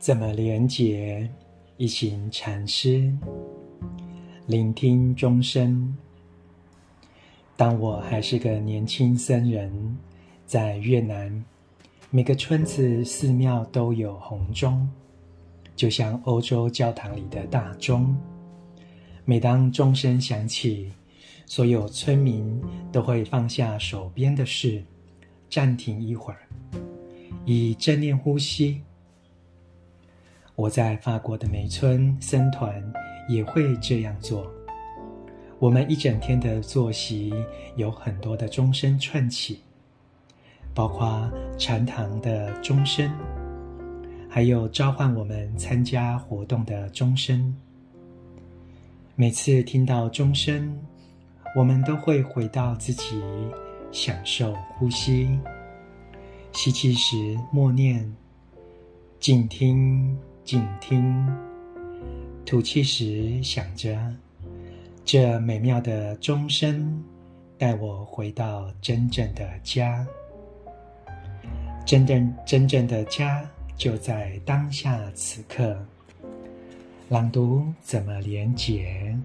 怎么连结？一行禅师，聆听钟声。当我还是个年轻僧人，在越南，每个村子寺庙都有红钟，就像欧洲教堂里的大钟。每当钟声响起，所有村民都会放下手边的事，暂停一会儿，以正念呼吸。我在法国的梅村僧团也会这样做。我们一整天的作息有很多的钟声串起，包括禅堂的钟声，还有召唤我们参加活动的钟声。每次听到钟声，我们都会回到自己，享受呼吸。吸气时默念，静听。静听，吐气时想着，这美妙的钟声带我回到真正的家。真正真正的家就在当下此刻。朗读怎么连结？